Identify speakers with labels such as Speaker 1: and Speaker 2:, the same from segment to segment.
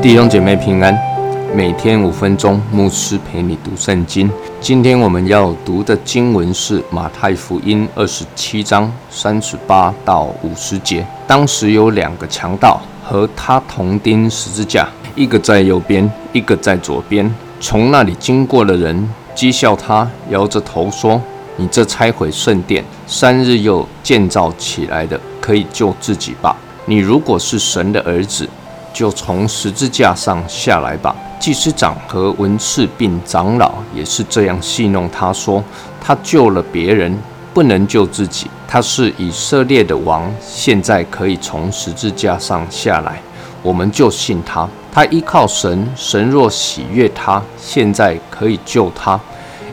Speaker 1: 弟兄姐妹平安，每天五分钟，牧师陪你读圣经。今天我们要读的经文是马太福音二十七章三十八到五十节。当时有两个强盗和他同钉十字架，一个在右边，一个在左边。从那里经过的人讥笑他，摇着头说：“你这拆毁圣殿，三日又建造起来的，可以救自己吧？你如果是神的儿子。”就从十字架上下来吧。祭司长和文士并长老也是这样戏弄他，说他救了别人，不能救自己。他是以色列的王，现在可以从十字架上下来，我们就信他。他依靠神，神若喜悦他，现在可以救他，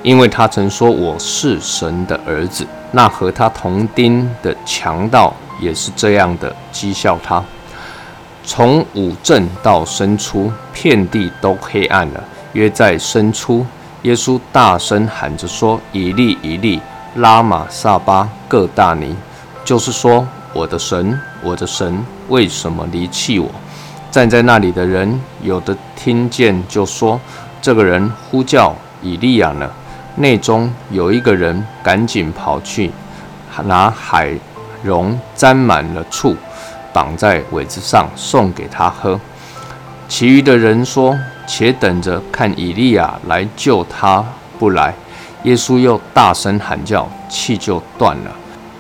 Speaker 1: 因为他曾说我是神的儿子。那和他同钉的强盗也是这样的讥笑他。从午正到申初，遍地都黑暗了。约在申初，耶稣大声喊着说：“以利以利，拉玛撒巴各大尼。”就是说，我的神，我的神，为什么离弃我？站在那里的人，有的听见就说：“这个人呼叫以利亚呢。”内中有一个人赶紧跑去，拿海蓉沾满了醋。绑在苇子上送给他喝。其余的人说：“且等着看以利亚来救他，不来。”耶稣又大声喊叫，气就断了。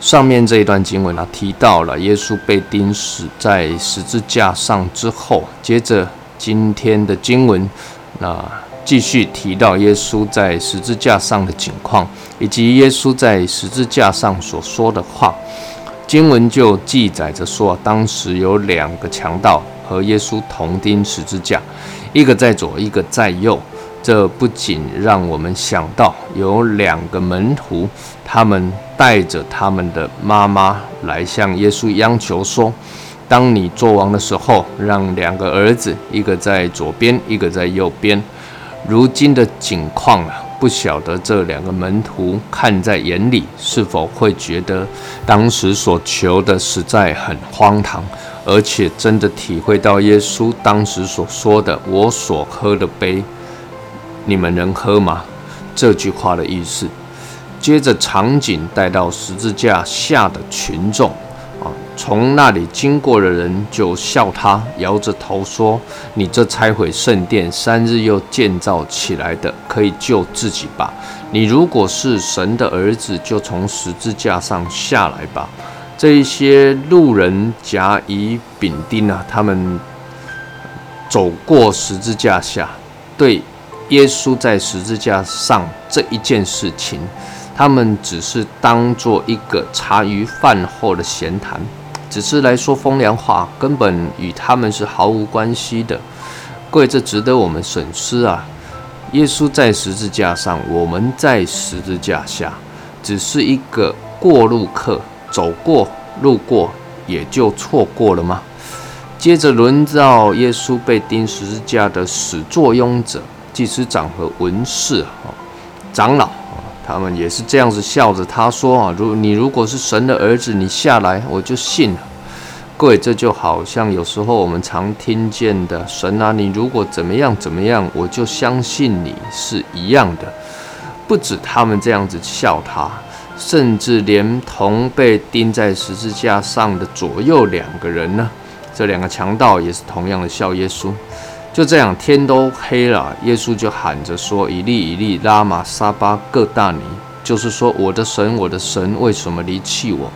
Speaker 1: 上面这一段经文啊，提到了耶稣被钉死在十字架上之后，接着今天的经文，那继续提到耶稣在十字架上的情况，以及耶稣在十字架上所说的话。经文就记载着说，当时有两个强盗和耶稣同钉十字架，一个在左，一个在右。这不仅让我们想到有两个门徒，他们带着他们的妈妈来向耶稣央求说：“当你做王的时候，让两个儿子，一个在左边，一个在右边。”如今的景况啊。不晓得这两个门徒看在眼里，是否会觉得当时所求的实在很荒唐，而且真的体会到耶稣当时所说的“我所喝的杯，你们能喝吗？”这句话的意思。接着场景带到十字架下的群众啊。从那里经过的人就笑他，摇着头说：“你这拆毁圣殿，三日又建造起来的，可以救自己吧？你如果是神的儿子，就从十字架上下来吧。”这一些路人甲乙丙丁啊，他们走过十字架下，对耶稣在十字架上这一件事情，他们只是当做一个茶余饭后的闲谈。只是来说风凉话，根本与他们是毫无关系的。各位，这值得我们审思啊！耶稣在十字架上，我们在十字架下，只是一个过路客，走过路过，也就错过了吗？接着轮到耶稣被钉十字架的始作俑者，祭司长和文士啊，长老。他们也是这样子笑着，他说：“啊，如你如果是神的儿子，你下来，我就信了。”各位，这就好像有时候我们常听见的“神啊，你如果怎么样怎么样，我就相信你”是一样的。不止他们这样子笑他，甚至连同被钉在十字架上的左右两个人呢，这两个强盗也是同样的笑耶稣。就这样，天都黑了，耶稣就喊着说：“以利以利，拉玛撒巴各大尼。”就是说，我的神，我的神，为什么离弃我？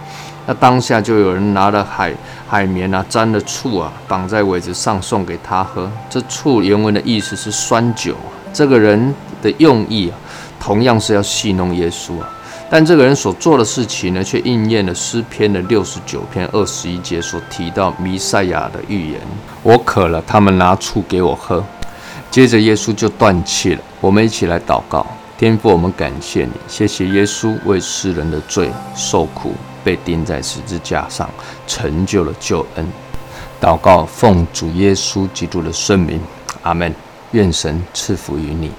Speaker 1: 那当下就有人拿了海海绵啊，沾了醋啊，绑在苇子上送给他喝。这醋原文的意思是酸酒。这个人的用意啊，同样是要戏弄耶稣啊。但这个人所做的事情呢，却应验了诗篇的六十九篇二十一节所提到弥赛亚的预言。我渴了，他们拿醋给我喝。接着耶稣就断气了。我们一起来祷告：天父，我们感谢你，谢谢耶稣为世人的罪受苦，被钉在十字架上，成就了救恩。祷告奉主耶稣基督的圣名，阿门。愿神赐福于你。